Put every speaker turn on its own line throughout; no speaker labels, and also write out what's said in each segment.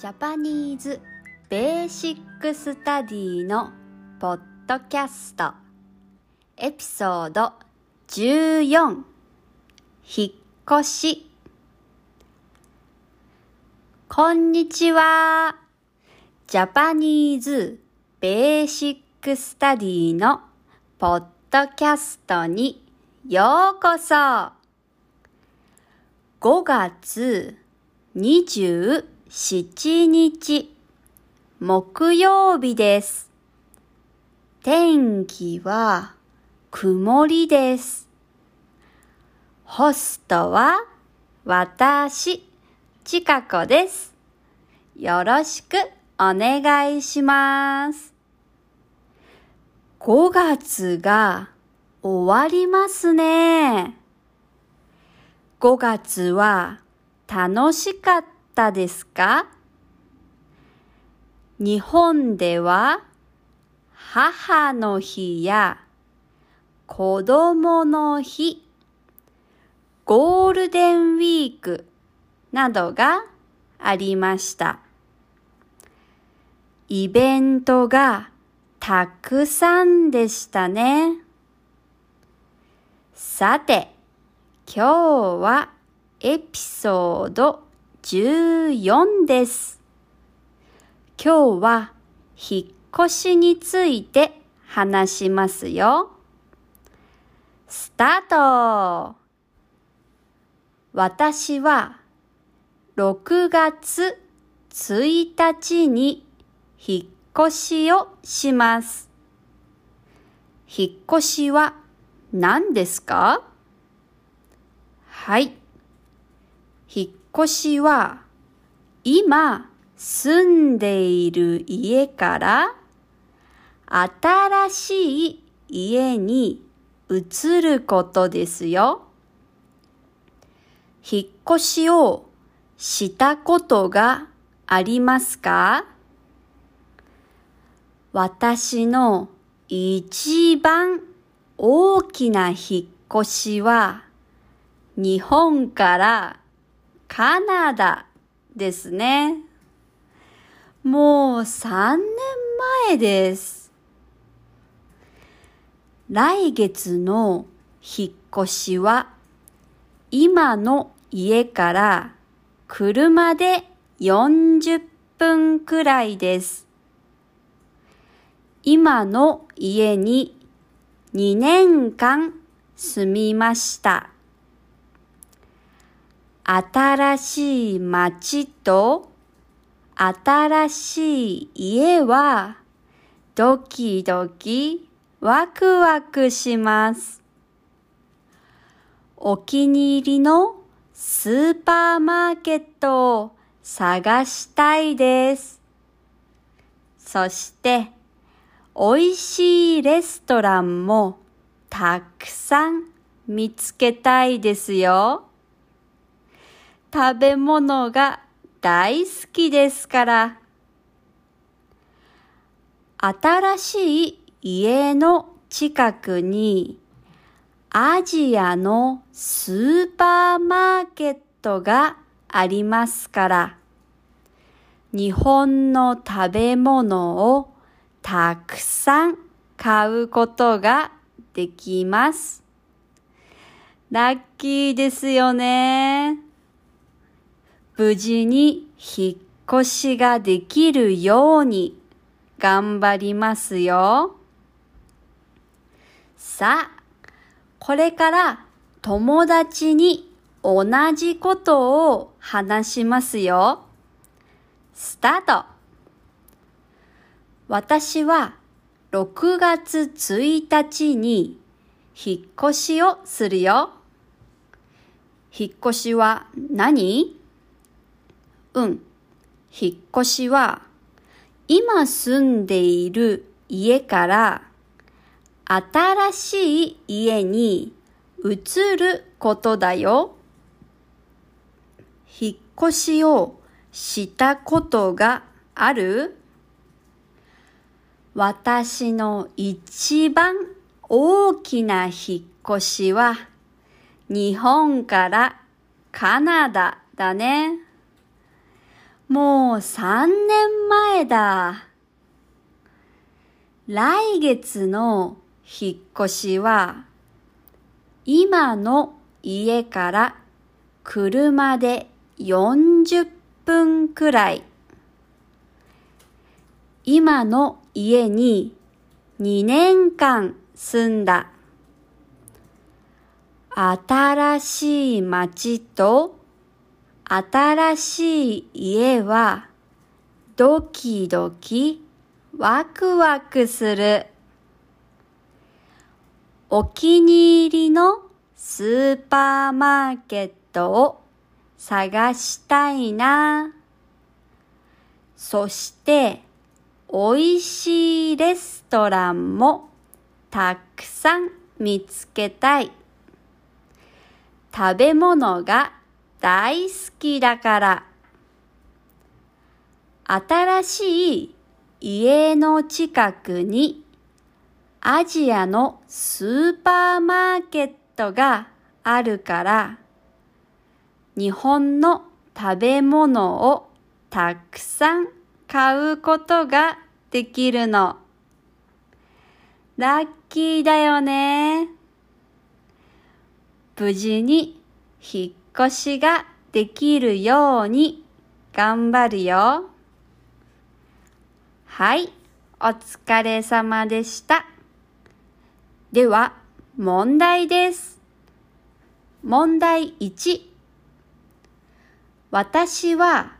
Japanese Basic Study のポッドキャストエピソード14引っ越し。こんにちは。 Japanese Basic Study のポッドキャストにようこそ。5月7日木曜日です。天気は曇りです。ホストは私、ちかこです。よろしくお願いします。5月が終わりますね。5月は楽しかったたですか？日本では母の日や子供の日、ゴールデンウィークなどがありました。イベントがたくさんでしたね。さて、今日はエピソード14です。今日は引っ越しについて話しますよ。スタート私は6月1日に引っ越しをします。引っ越しは何ですか？はい。引っ越しは今住んでいる家から新しい家に移ることですよ。引っ越しをしたことがありますか？私の一番大きな引っ越しは日本からカナダですね。もう3年前です。来月の引っ越しは今の家から車で40分くらいです。今の家に2年間住みました。新しい街と新しい家はドキドキワクワクします。お気に入りのスーパーマーケットを探したいです。そして美味しいレストランもたくさん見つけたいですよ。食べ物が大好きですから。新しい家の近くにアジアのスーパーマーケットがありますから、日本の食べ物をたくさん買うことができます。ラッキーですよね。無事に引っ越しができるように頑張りますよ。さあ、これから友達に同じことを話しますよ。スタート私は6月1日に引っ越しをするよ。引っ越しは何？うん。引っ越しは今住んでいる家から新しい家に移ることだよ。引っ越しをしたことがある？私の一番大きな引っ越しは日本からカナダだね。もう3年前だ。来月の引っ越しは、今の家から車で40分くらい。今の家に2年間住んだ。新しい街と新しい家はドキドキワクワクする。お気に入りのスーパーマーケットを探したいな。そして美味しいレストランもたくさん見つけたい。食べ物が大好きだから。新しい家の近くにアジアのスーパーマーケットがあるから日本の食べ物をたくさん買うことができるの。ラッキーだよね。無事に引っ越しができるように頑張るよ。はい、お疲れ様でした。では、問題です。問題1。私は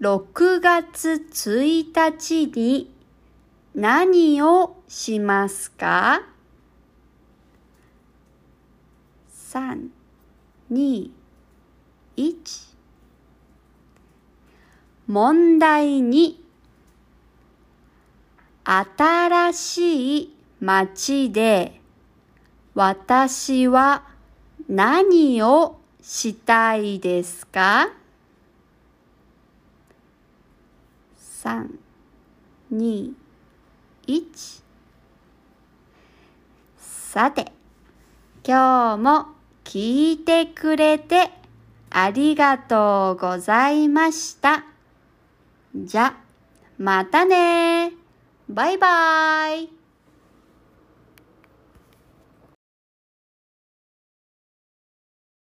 6月1日に何をしますか ?3、2、1問題2新しい街で私は何をしたいですか ?3、2、1さて、今日も聞いてくれてありがとうございました。じゃ、またねバイバイ